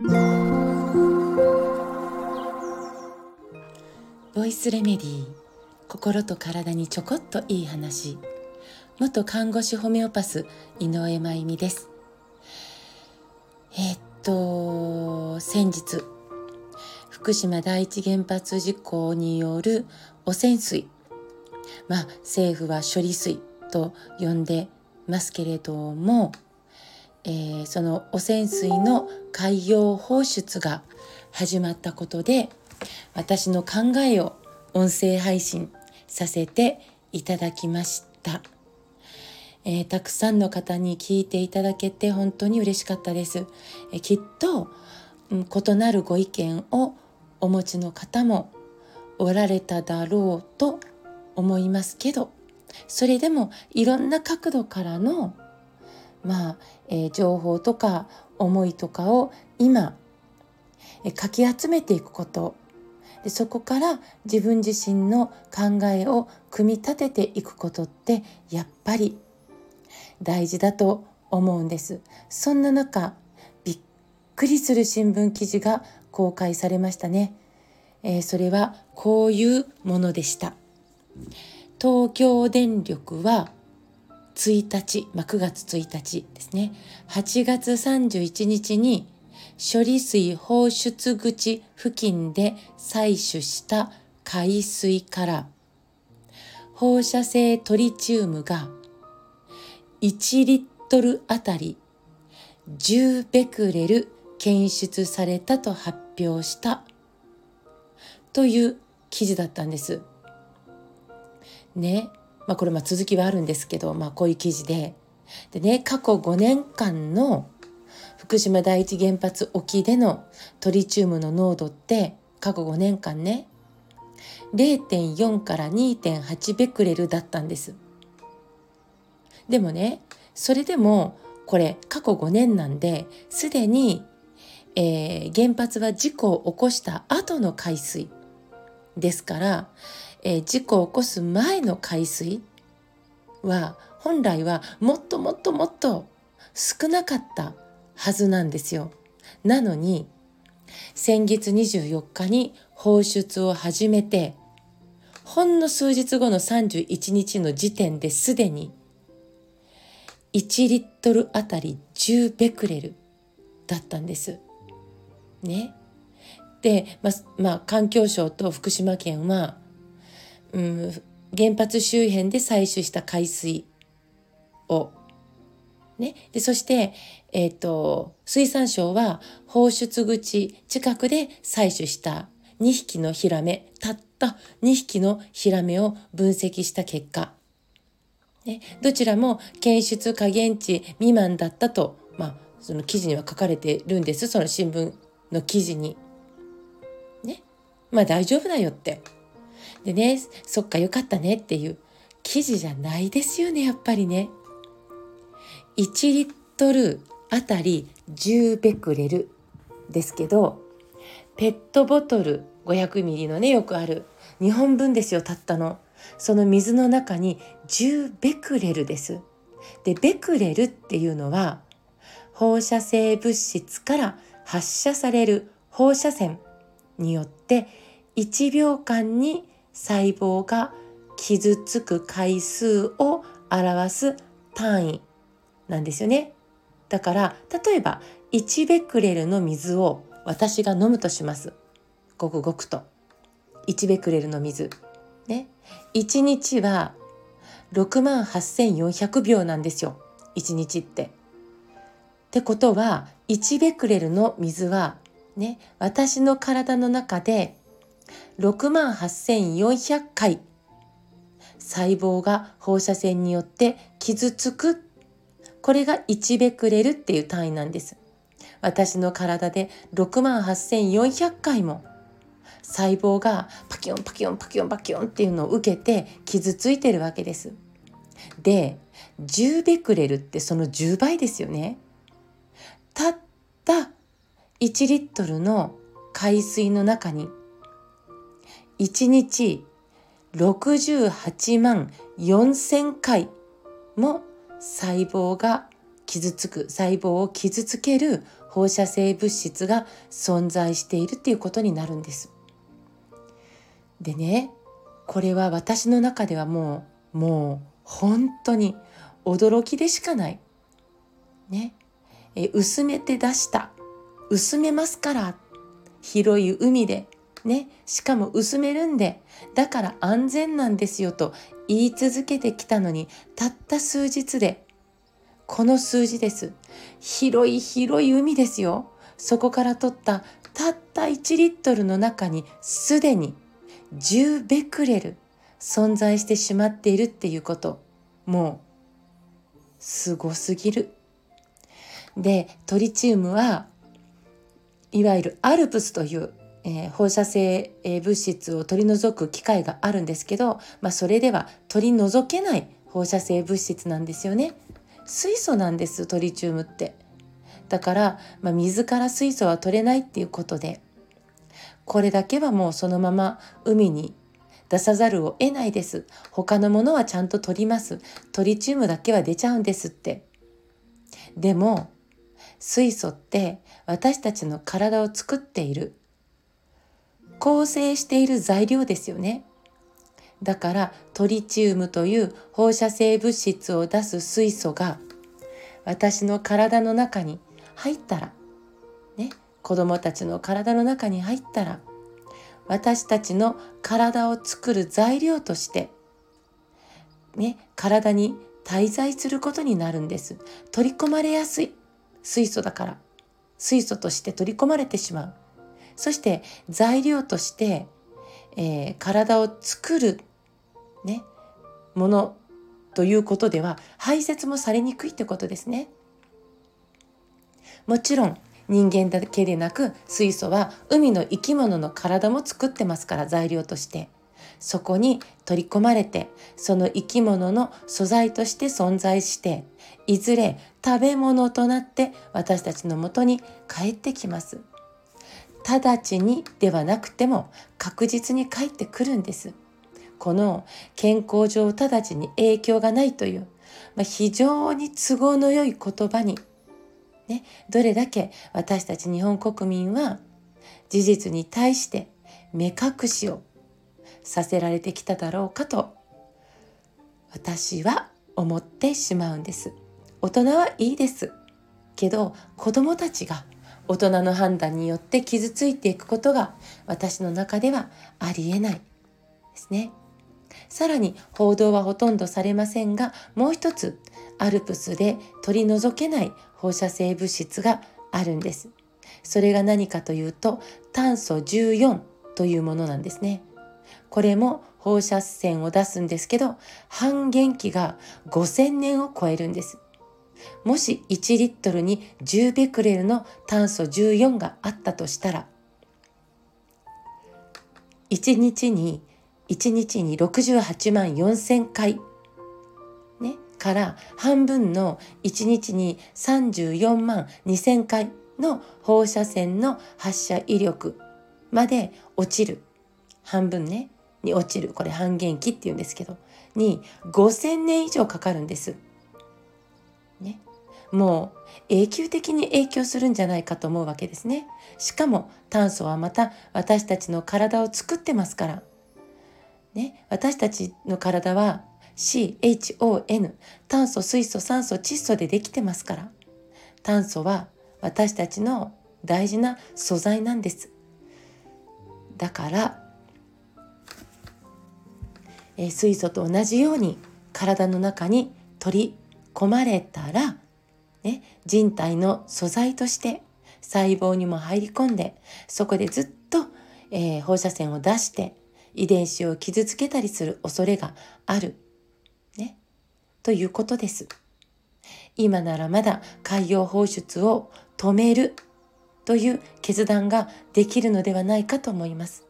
ボイスレメディー心と体にちょこっといい話。元看護師ホメオパス井上真由美です。えー、っと先日福島第一原発事故による汚染水まあ政府は処理水と呼んでますけれども、えー、その汚染水の海洋放出が始まったことで私の考えを音声配信させていただきました、えー、たくさんの方に聞いていただけて本当に嬉しかったです、えー、きっと、うん、異なるご意見をお持ちの方もおられただろうと思いますけどそれでもいろんな角度からのまあ、えー、情報とか思いとかを今、えー、かき集めていくこと。でそこから自分自身の考えを組み立てていくことってやっぱり大事だと思うんです。そんな中びっくりする新聞記事が公開されましたね、えー、それはこういうものでした。東京電力は1日、まあ、9月1日ですね8月31日に処理水放出口付近で採取した海水から放射性トリチウムが1リットルあたり10ベクレル検出されたと発表したという記事だったんです。ね、まあ、これま続きはあるんですけど、まあ、こういう記事ででね過去5年間の福島第一原発沖でのトリチウムの濃度って過去5年間ね0.4から2.8ベクレルだったんです。でもねそれでもこれ過去5年なんですでに、えー、原発は事故を起こした後の海水ですから、えー、事故を起こす前の海水は本来はもっともっともっと少なかったはずなんですよ。なのに先月24日に放出を始めてほんの数日後の31日の時点ですでに1リットルあたり10ベクレルだったんです。ね。で、まあ、まあ、環境省と福島県は、うん、原発周辺で採取した海水を。ね、でそして、えーと、水産省は放出口近くで採取した2匹のヒラメたった2匹のヒラメを分析した結果、ね、どちらも検出下限値未満だったと、まあ、その記事には書かれてるんです。その新聞の記事に。ね。まあ大丈夫だよって。でねそっかよかったねっていう記事じゃないですよねやっぱりね。1リットルあたり10ベクレルですけどペットボトル500ミリのねよくある2本分ですよたったのその水の中に10ベクレルですでベクレルっていうのは放射性物質から発射される放射線によって1秒間に細胞が傷つく回数を表す単位なんですよね。だから例えば1ベクレルの水を私が飲むとします。ごくごくと。1ベクレルの水。ね。1日は6万8400秒なんですよ。1日って。ってことは1ベクレルの水はね私の体の中で6万8400回細胞が放射線によって傷つくこれが1ベクレルっていう単位なんです。私の体で6万8400回も細胞がパキオンパキオンパキオンパキオンっていうのを受けて傷ついてるわけです。で10ベクレルってその10倍ですよね。たった1リットルの海水の中に1日68万4,000回も細胞が傷つく細胞を傷つける放射性物質が存在しているっていうことになるんです。でねこれは私の中ではもうもう本当に驚きでしかない。ね。え薄めて出した薄めますから広い海でねしかも薄めるんでだから安全なんですよと言い続けてきたのにたった数日でこの数字です。広い広い海ですよ。そこから取ったたった1リットルの中にすでに10ベクレル存在してしまっているっていうこと。もうすごすぎる。でトリチウムはいわゆるアルプスという、えー、放射性、え、物質を取り除く機械があるんですけど、まあ、それでは取り除けない放射性物質なんですよね。水素なんですトリチウムって。だから、まあ、水から水素は取れないっていうことでこれだけはもうそのまま海に出さざるを得ないです。他のものはちゃんと取ります。トリチウムだけは出ちゃうんですって。でも水素って私たちの体を作っている構成している材料ですよね。だからトリチウムという放射性物質を出す水素が私の体の中に入ったらね子供たちの体の中に入ったら私たちの体を作る材料としてね体に滞在することになるんです。取り込まれやすい水素だから。水素として取り込まれてしまう。そして材料として、えー、体を作る、ね、ものということでは排泄もされにくいってことですね。もちろん人間だけでなく水素は海の生き物の体も作ってますから材料としてそこに取り込まれてその生き物の素材として存在していずれ食べ物となって私たちのもとに帰ってきます。直ちにではなくても確実に帰ってくるんです。この健康上直ちに影響がないという、まあ、非常に都合の良い言葉に、ね、どれだけ私たち日本国民は事実に対して目隠しをさせられてきただろうかと私は思ってしまうんです。大人はいいですけど子供たちが大人の判断によって傷ついていくことが私の中ではありえないですね。さらに報道はほとんどされませんがもう一つアルプスで取り除けない放射性物質があるんです。それが何かというと炭素14というものなんですね。これも放射線を出すんですけど半減期が5000年を超えるんです。もし1リットルに10ベクレルの炭素14があったとしたら1日に1日に68万4,000回、ね、から半分の1日に34万2,000回の放射線の発射威力まで落ちる。半分ねに落ちる。これ半減期っていうんですけど。に5,000年以上かかるんです。もう永久的に影響するんじゃないかと思うわけですね。しかも炭素はまた私たちの体を作ってますから。ね、私たちの体は CHON 炭素水素酸素窒素でできてますから炭素は私たちの大事な素材なんですだから、え水素と同じように体の中に取り込まれたら、ね、人体の素材として細胞にも入り込んでそこでずっと、えー、放射線を出して遺伝子を傷つけたりする恐れがある、ね、ということです。今ならまだ海洋放出を止めるという決断ができるのではないかと思います。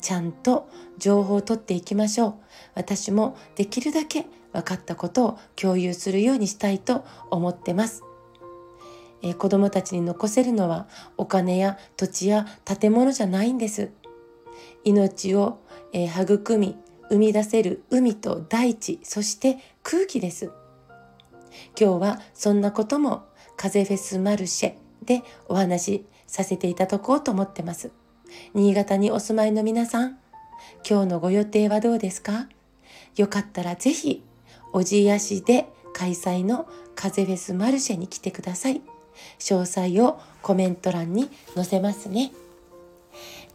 ちゃんと情報を取っていきましょう。私もできるだけ分かったことを共有するようにしたいと思ってます。えー、子供たちに残せるのはお金や土地や建物じゃないんです。命を、えー、育み生み出せる海と大地そして空気です。今日はそんなことも風フェスマルシェでお話しさせていただこうと思ってます。新潟にお住まいの皆さん、今日のご予定はどうですか？よかったらぜひ、小千谷市で開催の風フェスマルシェに来てください。詳細をコメント欄に載せますね。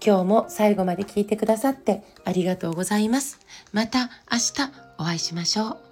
今日も最後まで聞いてくださってありがとうございます。また明日お会いしましょう。